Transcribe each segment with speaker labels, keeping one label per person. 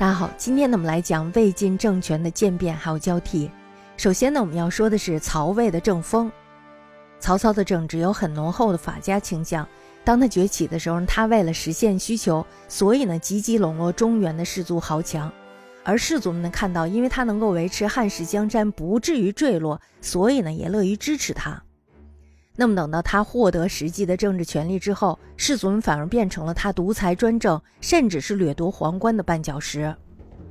Speaker 1: 大家好，今天呢我们来讲魏晋政权的渐变还有交替。首先呢我们要说的是曹魏的政风。曹操的政治有很浓厚的法家倾向。当他崛起的时候，他为了实现需求，所以呢积极笼络中原的士族豪强。而士族们呢看到，因为他能够维持汉室江山不至于坠落，所以呢也乐于支持他。那么等到他获得实际的政治权力之后，士族们反而变成了他独裁专政，甚至是掠夺皇冠的绊脚石。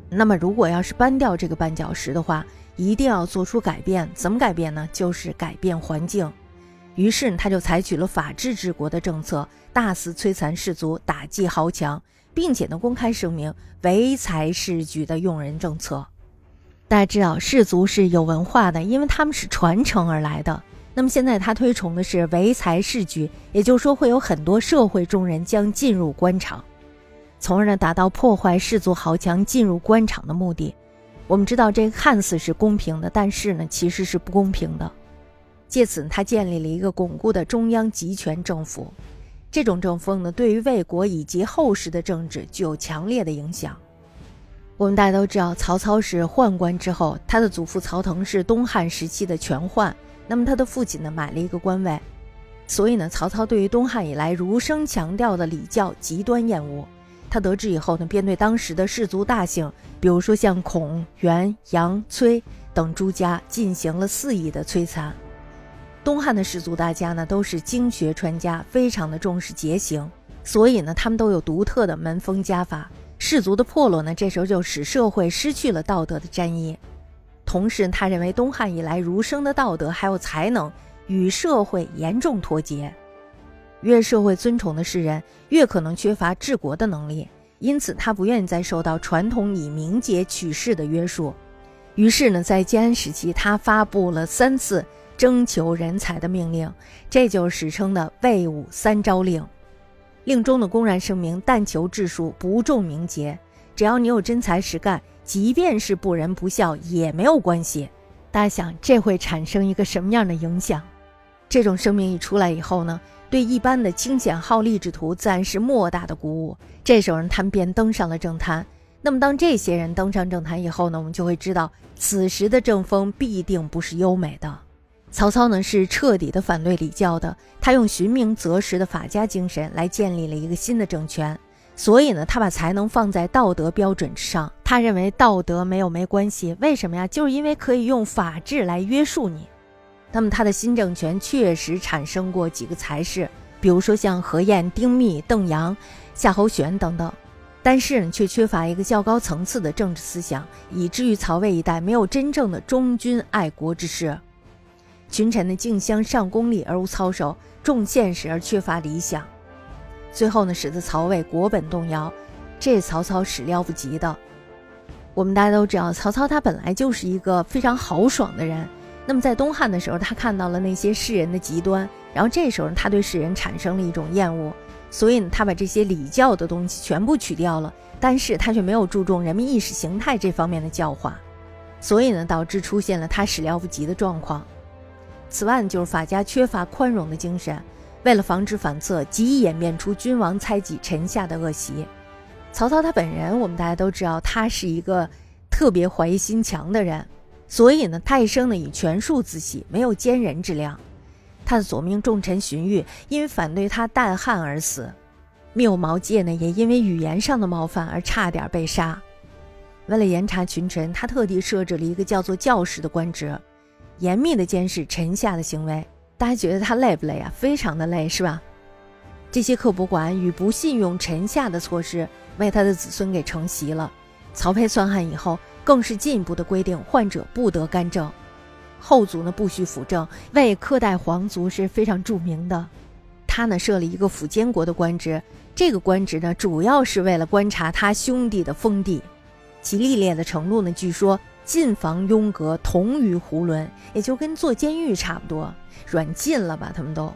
Speaker 1: 那么如果要是搬掉这个绊脚石的话，一定要做出改变。怎么改变呢？就是改变环境。于是他就采取了法治治国的政策，大肆摧残士族，打击豪强，并且呢公开声明唯才是举的用人政策。大家知道士族是有文化的，因为他们是传承而来的。那么现在他推崇的是唯才是举，也就是说会有很多社会中人将进入官场，从而呢达到破坏士族豪强进入官场的目的。我们知道这看似是公平的，但是呢其实是不公平的。借此他建立了一个巩固的中央集权政府，这种政风呢对于魏国以及后世的政治具有强烈的影响。我们大家都知道，曹操是宦官之后，他的祖父曹腾是东汉时期的权宦。那么他的父亲呢买了一个官位，所以呢曹操对于东汉以来儒生强调的礼教极端厌恶。他得知以后呢，便对当时的士族大姓，比如说像孔、元、杨、崔等诸家进行了肆意的摧残。东汉的士族大家呢都是经学传家，非常的重视节行，所以呢他们都有独特的门风家法。士族的破落呢，这时候就使社会失去了道德的沾衣。同时，他认为东汉以来儒生的道德还有才能与社会严重脱节，越社会尊崇的士人越可能缺乏治国的能力，因此他不愿意再受到传统以名节取士的约束。于是呢，在建安时期，他发布了三次征求人才的命令，这就是史称的魏武三招令。令中的公然声明：但求治术，不重名节，只要你有真才实干。即便是不仁不孝也没有关系，大家想这会产生一个什么样的影响？这种声明一出来以后呢，对一般的清显好利之徒自然是莫大的鼓舞。这时候他们便登上了政坛。那么当这些人登上政坛以后呢，我们就会知道，此时的政风必定不是优美的。曹操呢是彻底的反对礼教的，他用循名择实的法家精神来建立了一个新的政权。所以呢，他把才能放在道德标准之上。他认为道德没有没关系，为什么呀？就是因为可以用法治来约束你。那么他的新政权确实产生过几个才士，比如说像何晏、丁密、邓阳、夏侯玄等等，但是呢，却缺乏一个较高层次的政治思想，以至于曹魏一代没有真正的忠君爱国之士。群臣呢，竞相上功利而无操守，重现实而缺乏理想。最后呢，使得曹魏国本动摇，这曹操始料不及的。我们大家都知道，曹操他本来就是一个非常豪爽的人。那么在东汉的时候，他看到了那些世人的极端，然后这时候他对世人产生了一种厌恶，所以呢，他把这些礼教的东西全部取掉了。但是他却没有注重人民意识形态这方面的教化，所以呢，导致出现了他始料不及的状况。此外，就是法家缺乏宽容的精神。为了防止反侧，极易演变出君王猜忌臣下的恶习。曹操他本人，我们大家都知道，他是一个特别怀疑心强的人，所以呢，他一生呢以权术自喜，没有奸人之量。他的左命重臣荀彧因为反对他代汉而死，缪毛玠呢也因为语言上的冒犯而差点被杀。为了严查群臣，他特地设置了一个叫做教士的官职，严密的监视臣下的行为。大家觉得他累不累啊？非常的累，是吧？这些刻薄寡恩与不信用臣下的措施，为他的子孙给承袭了。曹丕篡汉以后，更是进一步的规定，患者不得干政，后族呢不许辅政。为苛待皇族是非常著名的。他呢设了一个辅监国的官职，这个官职呢主要是为了观察他兄弟的封地，其历练的程度呢，据说。禁房拥隔，同于囫囵，也就跟坐监狱差不多，软禁了吧？他们都，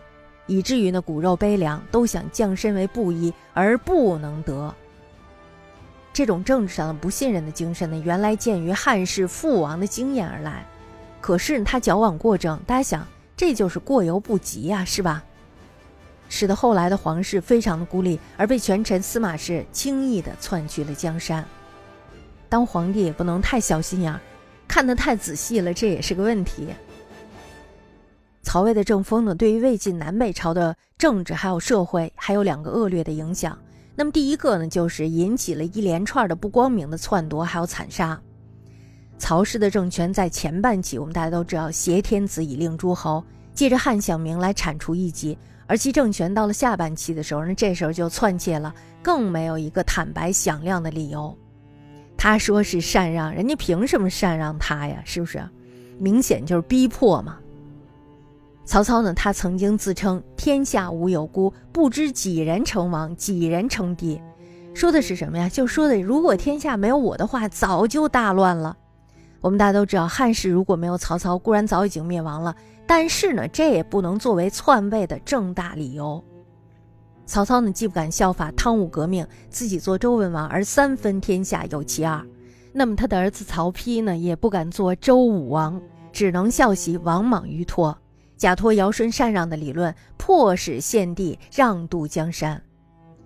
Speaker 1: 以至于呢骨肉悲凉，都想降身为布衣，而不能得。这种政治上的不信任的精神呢，原来见于汉室父王的经验而来，可是他矫枉过正，大家想，这就是过犹不及呀，是吧？使得后来的皇室非常的孤立，而被权臣司马氏轻易的篡去了江山。当皇帝也不能太小心眼儿，看得太仔细了，这也是个问题。曹魏的政风呢，对于魏晋南北朝的政治还有社会，还有两个恶劣的影响。那么第一个呢，就是引起了一连串的不光明的篡夺，还有惨杀。曹氏的政权在前半期，我们大家都知道，挟天子以令诸侯，借着汉享明来铲除异己；而其政权到了下半期的时候呢，这时候就篡窃了，更没有一个坦白响亮的理由。他说是禅让，人家凭什么禅让他呀？是不是？明显就是逼迫嘛。曹操呢？他曾经自称“天下无有孤，不知几人成王，几人称帝”，说的是什么呀？就说的如果天下没有我的话，早就大乱了。我们大家都知道，汉室如果没有曹操，固然早已经灭亡了。但是呢，这也不能作为篡位的正大理由。曹操呢，既不敢效法汤武革命，自己做周文王，而三分天下有其二；那么他的儿子曹丕呢，也不敢做周武王，只能效习王莽于托。假托尧舜禅让的理论，迫使献帝让渡江山。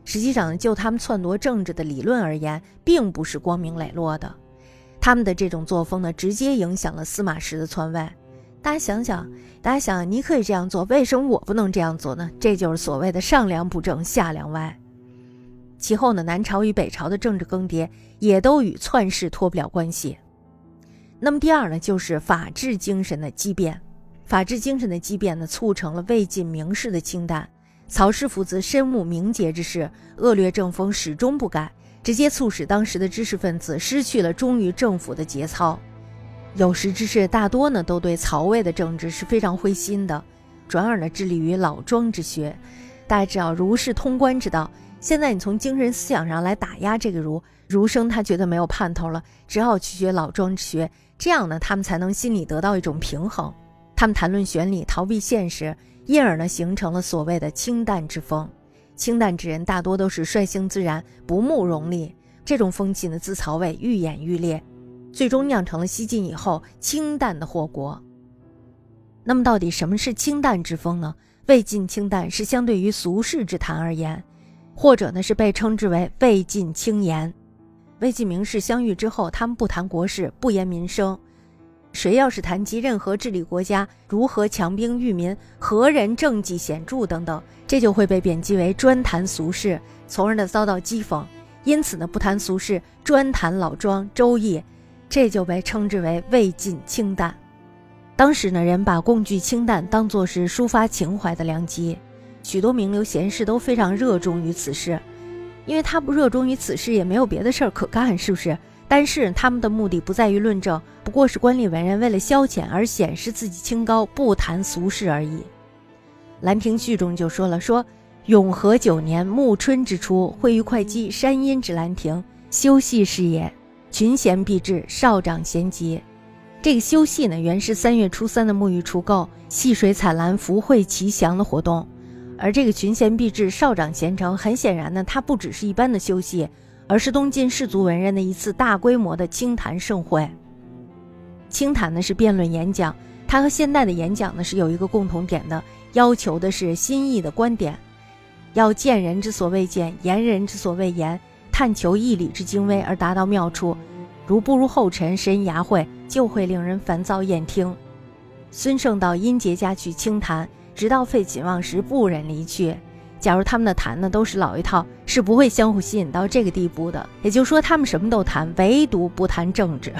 Speaker 1: 实际上，就他们篡夺政治的理论而言，并不是光明磊落的。他们的这种作风呢，直接影响了司马氏的篡位。大家想想，大家想，你可以这样做，为什么我不能这样做呢？这就是所谓的上梁不正下梁歪。其后呢，南朝与北朝的政治更迭，也都与篡世脱不了关系。那么第二呢，就是法治精神的畸变。法治精神的畸变呢，促成了魏晋名士的清淡。曹氏父子深恶名节之事，恶劣政风始终不改，直接促使当时的知识分子失去了忠于政府的节操。有识之士大多呢，都对曹魏的政治是非常灰心的，转而呢致力于老庄之学。大家知道儒是通关之道，现在你从精神思想上来打压这个儒，儒生他觉得没有盼头了，只好去学老庄之学，这样呢，他们才能心里得到一种平衡。他们谈论玄理，逃避现实，因而呢，形成了所谓的清淡之风。清淡之人大多都是率性自然，不慕荣利。这种风气呢，自曹魏愈演愈烈，最终酿成了西晋以后清淡的祸国。那么，到底什么是清淡之风呢？魏晋清淡是相对于俗世之谈而言，或者呢，是被称之为魏晋清言。魏晋名士相遇之后，他们不谈国事，不言民生。谁要是谈及任何治理国家、如何强兵育民、何人政绩显著等等，这就会被贬记为专谈俗事，从而呢遭到讥讽。因此呢，不谈俗事，专谈老庄、周易，这就被称之为魏晋清淡。当时呢，人把共聚清淡当作是抒发情怀的良机，许多名流贤士都非常热衷于此事，因为他不热衷于此事，也没有别的事儿可干，是不是？但是他们的目的不在于论证，不过是官吏文人为了消遣而显示自己清高，不谈俗事而已。《兰亭序》中就说了：“说永和九年暮春之初，会于会稽山阴之兰亭，修戏是也。群贤毕至，少长咸集。这个修戏呢，原是三月初三的沐浴除垢、戏水彩兰、福会奇祥的活动。而这个群贤毕至，少长贤成，很显然呢，它不只是一般的修戏。”而是东晋士族文人的一次大规模的清谈盛会。清谈呢是辩论演讲，它和现代的演讲呢是有一个共同点的，要求的是新意的观点，要见人之所未见，言人之所未言，探求义理之精微而达到妙处。如步入后尘，神牙会，就会令人烦躁厌听。孙胜到殷杰家去清谈，直到废寝忘食，不忍离去。假如他们的谈呢都是老一套，是不会相互吸引到这个地步的。也就是说，他们什么都谈，唯独不谈政治。